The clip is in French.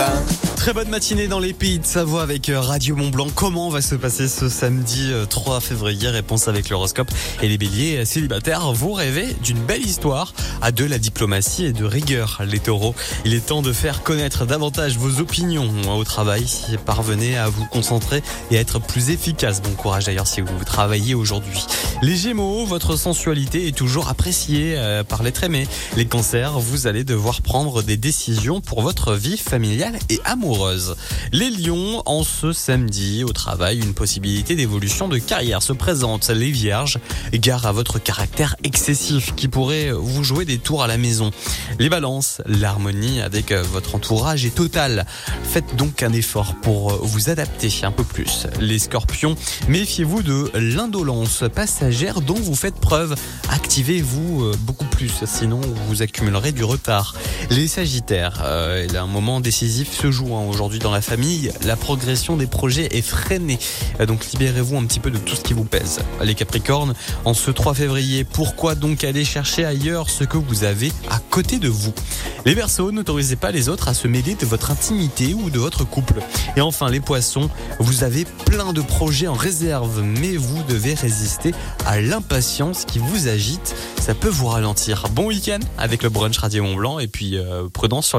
bain. Très bonne matinée dans les pays de Savoie avec euh, Radio Mont Blanc. Comment va se passer ce samedi 3 euh, février? Réponse avec l'horoscope. Et les béliers célibataires, vous rêvez d'une belle histoire à de la diplomatie et de rigueur. Les taureaux, il est temps de faire connaître davantage vos opinions au travail. Parvenez à vous concentrer et à être plus efficace. Bon courage d'ailleurs si vous travaillez aujourd'hui. Les gémeaux, votre sensualité est toujours appréciée euh, par l'être aimé. Les cancers, vous allez devoir prendre des décisions pour votre vie familiale et amoureuse. Les lions, en ce samedi au travail, une possibilité d'évolution de carrière se présente. Les vierges, gare à votre caractère excessif qui pourrait vous jouer des tours à la maison. Les balances, l'harmonie avec votre entourage est totale. Faites donc un effort pour vous adapter un peu plus. Les scorpions, méfiez-vous de l'indolence passagère dont vous faites preuve. Activez-vous beaucoup plus, sinon vous accumulerez du retard. Les sagittaires, euh, un moment décisif se joue aujourd'hui dans la famille, la progression des projets est freinée. Donc libérez-vous un petit peu de tout ce qui vous pèse. Les Capricornes, en ce 3 février, pourquoi donc aller chercher ailleurs ce que vous avez à côté de vous? Les Verseaux, n'autorisez pas les autres à se mêler de votre intimité ou de votre couple. Et enfin les Poissons, vous avez plein de projets en réserve, mais vous devez résister à l'impatience qui vous agite. Ça peut vous ralentir. Bon week-end avec le brunch Radio Mont Blanc et puis euh, prudence sur les